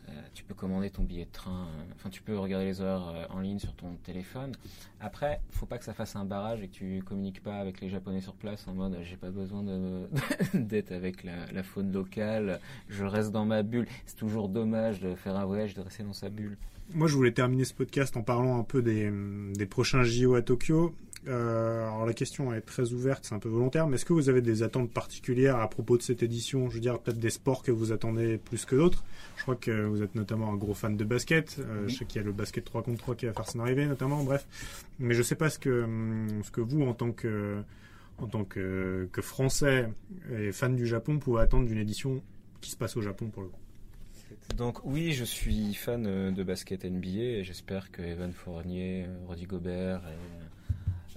Euh, tu peux commander ton billet de train. euh, Enfin, tu peux regarder les heures euh, en ligne sur ton téléphone. Après, faut pas que ça fasse un barrage et que tu communiques pas avec les Japonais sur place en mode j'ai pas besoin d'être avec la, faune locale. Je reste dans ma bulle. C'est toujours dommage de faire un voyage de rester dans sa bulle. Moi, je voulais terminer ce podcast en parlant un peu des prochains JO à Tokyo. Euh, alors la question est très ouverte, c'est un peu volontaire, mais est-ce que vous avez des attentes particulières à propos de cette édition? Je veux dire, peut-être des sports que vous attendez plus que d'autres. Je crois que vous êtes notamment un gros fan de basket. Euh, Oui. Je sais qu'il y a le basket 3 contre 3 qui va faire son arrivée, notamment. Bref, mais je sais pas ce que hum, ce que vous, en tant que en tant que, que Français et fan du Japon, pouvez attendre d'une édition qui se passe au Japon pour le coup. Donc oui, je suis fan euh, de basket NBA et j'espère que Evan Fournier, Rudy Gobert et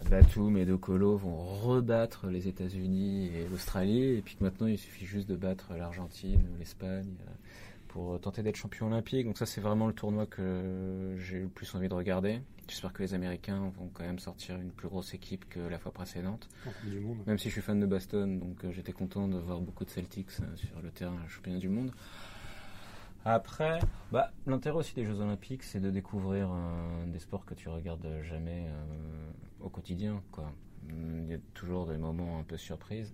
Batum et De Colo vont rebattre les États-Unis et l'Australie et puis que maintenant il suffit juste de battre l'Argentine ou l'Espagne euh, pour tenter d'être champion olympique. Donc ça c'est vraiment le tournoi que j'ai le plus envie de regarder. J'espère que les Américains vont quand même sortir une plus grosse équipe que la fois précédente. du Monde. Même si je suis fan de Boston, donc euh, j'étais content de voir beaucoup de Celtics euh, sur le terrain championnat du monde. Après, bah, l'intérêt aussi des Jeux Olympiques, c'est de découvrir euh, des sports que tu regardes jamais euh, au quotidien. Hum, Il y a toujours des moments un peu surprises.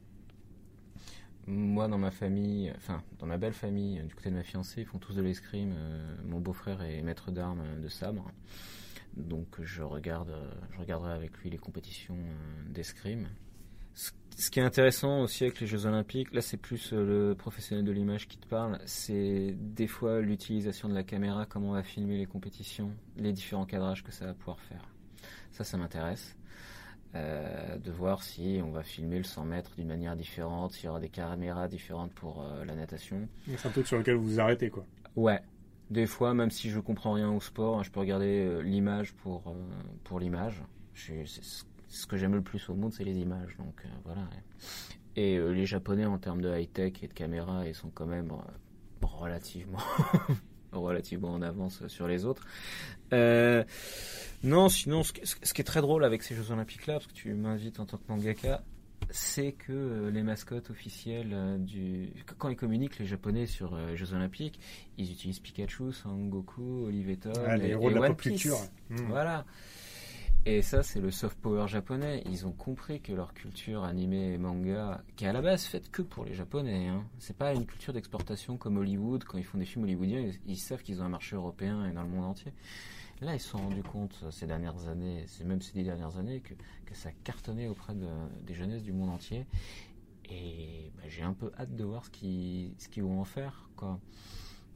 Moi, dans ma famille, enfin, dans ma belle famille, du côté de ma fiancée, ils font tous de l'escrime. Euh, mon beau-frère est maître d'armes de sabre. Donc, je regarde, je regarderai avec lui les compétitions d'escrime. Ce qui est intéressant aussi avec les Jeux Olympiques, là c'est plus euh, le professionnel de l'image qui te parle, c'est des fois l'utilisation de la caméra, comment on va filmer les compétitions, les différents cadrages que ça va pouvoir faire. Ça, ça m'intéresse. Euh, de voir si on va filmer le 100 mètres d'une manière différente, s'il y aura des caméras différentes pour euh, la natation. C'est un truc sur lequel vous vous arrêtez, quoi. Ouais. Des fois, même si je comprends rien au sport, je peux regarder euh, l'image pour, pour l'image. Je- C'est ce que j'aime le plus au monde, c'est les images. Donc voilà. Et les Japonais, en termes de high-tech et de caméra, ils sont quand même relativement relativement en avance sur les autres. Euh, non, sinon, ce, qui est très drôle avec ces Jeux Olympiques là, parce que tu m'invites en tant que mangaka, c'est que euh, les mascottes officielles euh, du quand ils communiquent les japonais sur les Jeux Olympiques, ils utilisent Pikachu, Sangoku, Oliveton ah, les héros de la pop culture. Hmm. Voilà. Et ça, c'est le soft power japonais. Ils ont compris que leur culture animée et manga, qui est à la base faite que pour les japonais, hein, c'est pas une culture d'exportation comme Hollywood. Quand ils font des films hollywoodiens, ils, savent qu'ils ont un marché européen et dans le monde entier. Là, ils se sont rendus compte ces dernières années, c'est même ces dix dernières années, que, que ça cartonnait auprès de, des jeunesses du monde entier. Et bah, j'ai un peu hâte de voir ce qu'ils ce qu'ils vont en faire, quoi.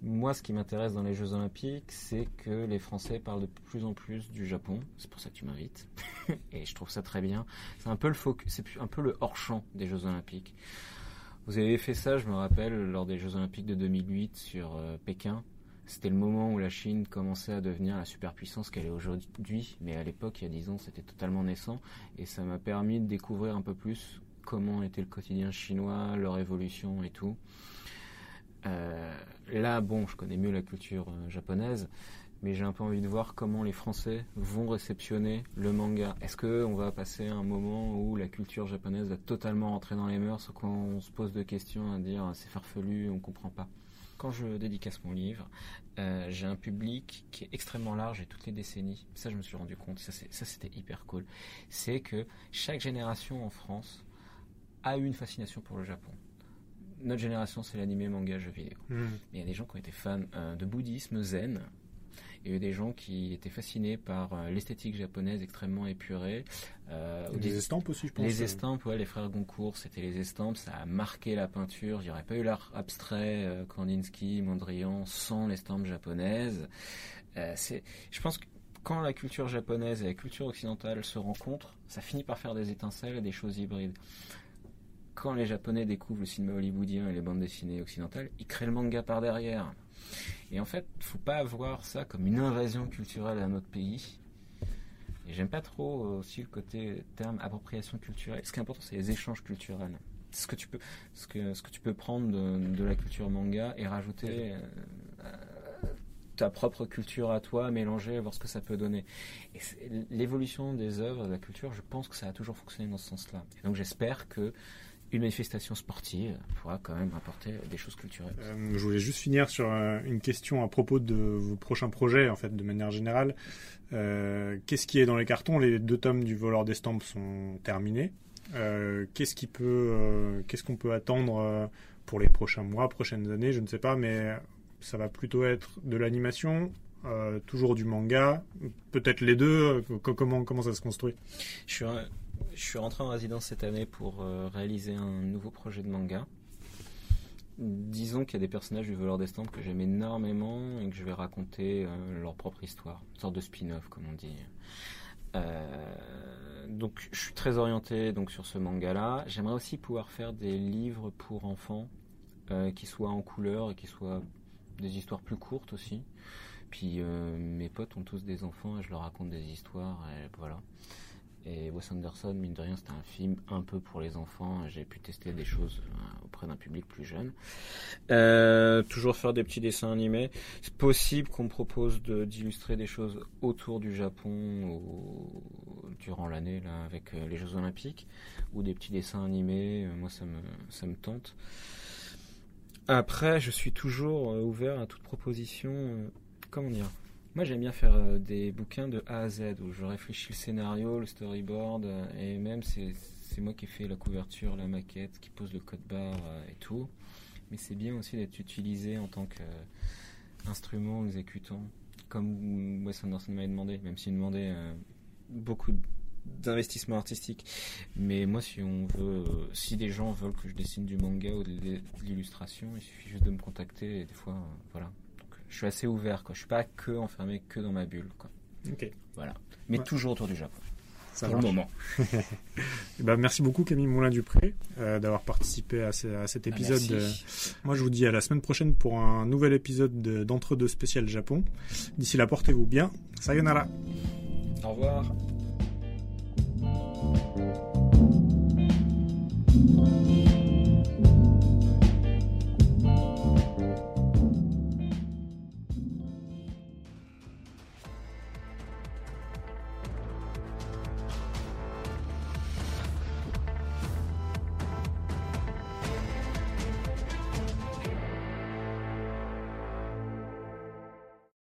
Moi, ce qui m'intéresse dans les Jeux Olympiques, c'est que les Français parlent de plus en plus du Japon. C'est pour ça que tu m'invites. et je trouve ça très bien. C'est un peu le hors-champ des Jeux Olympiques. Vous avez fait ça, je me rappelle, lors des Jeux Olympiques de 2008 sur euh, Pékin. C'était le moment où la Chine commençait à devenir la superpuissance qu'elle est aujourd'hui. Mais à l'époque, il y a 10 ans, c'était totalement naissant. Et ça m'a permis de découvrir un peu plus comment était le quotidien chinois, leur évolution et tout. Euh, là, bon, je connais mieux la culture euh, japonaise, mais j'ai un peu envie de voir comment les Français vont réceptionner le manga. Est-ce qu'on va passer un moment où la culture japonaise va totalement rentrer dans les mœurs, quand on se pose des questions à dire c'est farfelu, on comprend pas quand je dédicace mon livre, euh, j'ai un public qui est extrêmement large et toutes les décennies. Ça, je me suis rendu compte. Ça, c'était hyper cool. C'est que chaque génération en France a eu une fascination pour le Japon notre génération, c'est l'animé, manga, jeux vidéo. Hmm. Il y a des gens qui ont été fans euh, de bouddhisme, zen. Il y a eu des gens qui étaient fascinés par euh, l'esthétique japonaise extrêmement épurée. Euh, les estampes aussi, je pense. Les estampes, ouais, les frères Goncourt, c'était les estampes. Ça a marqué la peinture. Il n'y aurait pas eu l'art abstrait, Kandinsky, Mondrian, sans l'estampe japonaise. c'est, je pense que quand la culture japonaise et la culture occidentale se rencontrent, ça finit par faire des étincelles et des choses hybrides quand les Japonais découvrent le cinéma hollywoodien et les bandes dessinées occidentales, ils créent le manga par derrière. Et en fait, faut pas voir ça comme une invasion culturelle à notre pays. Et j'aime pas trop aussi le côté terme appropriation culturelle. Ce qui est important, c'est les échanges culturels. Ce que tu peux, ce que, ce que tu peux prendre de, la culture manga et rajouter euh, ta propre culture à toi, mélanger, voir ce que ça peut donner. L'évolution des œuvres, de la culture, je pense que ça a toujours fonctionné dans ce sens-là. Donc j'espère que une manifestation sportive pourra quand même apporter des choses culturelles. Euh, je voulais juste finir sur euh, une question à propos de vos prochains projets, en fait, de manière générale. Euh, qu'est-ce qui est dans les cartons? Les deux tomes du voleur d'estampes sont terminés. qu'est-ce qui peut, qu'est-ce qu'on peut attendre pour les prochains mois, prochaines années? Je ne sais pas, mais ça va plutôt être de l'animation, toujours du manga, peut-être les deux. comment comment ça se construit? Je suis je suis rentré en résidence cette année pour euh, réaliser un nouveau projet de manga. Disons qu'il y a des personnages du voleur d'estampes que j'aime énormément et que je vais raconter euh, leur propre histoire, une sorte de spin-off comme on dit. Euh, donc je suis très orienté donc sur ce manga-là. J'aimerais aussi pouvoir faire des livres pour enfants qui soient en couleur et qui soient des histoires plus courtes aussi. Puis mes potes ont tous des enfants et je leur raconte des histoires voilà. Et Wes Anderson, mine de rien, c'était un film un peu pour les enfants. J'ai pu tester des choses euh, auprès d'un public plus jeune. Euh, toujours faire des petits dessins animés. C'est possible qu'on propose d'illustrer des choses autour du Japon durant l'année là avec euh, les Jeux Olympiques ou des petits dessins animés. moi, ça me ça me tente. Après, je suis toujours ouvert à toute proposition. comment dire moi, j'aime bien faire euh, des bouquins de A à Z où je réfléchis le scénario, le storyboard, euh, et même c'est moi qui fais la couverture, la maquette, qui pose le code barre euh, et tout. Mais c'est bien aussi d'être utilisé en tant qu'instrument exécutant, comme Wes Anderson m'avait demandé, même s'il demandait beaucoup d'investissement artistique. Mais moi, si on veut, si des gens veulent que je dessine du manga ou de l'illustration, il suffit juste de me contacter et des fois, voilà, je suis assez ouvert. Quoi. Je suis pas que enfermé que dans ma bulle. Quoi. Ok. Voilà. Mais toujours autour du Japon. Ça pour le moment. Eh ben, merci beaucoup Camille Moulin-Dupré euh, d'avoir participé à, cet ah, épisode. moi je vous dis à la semaine prochaine pour un nouvel épisode d'Entre-deux spécial Japon. D'ici là, portez-vous bien. Sayonara. Au revoir.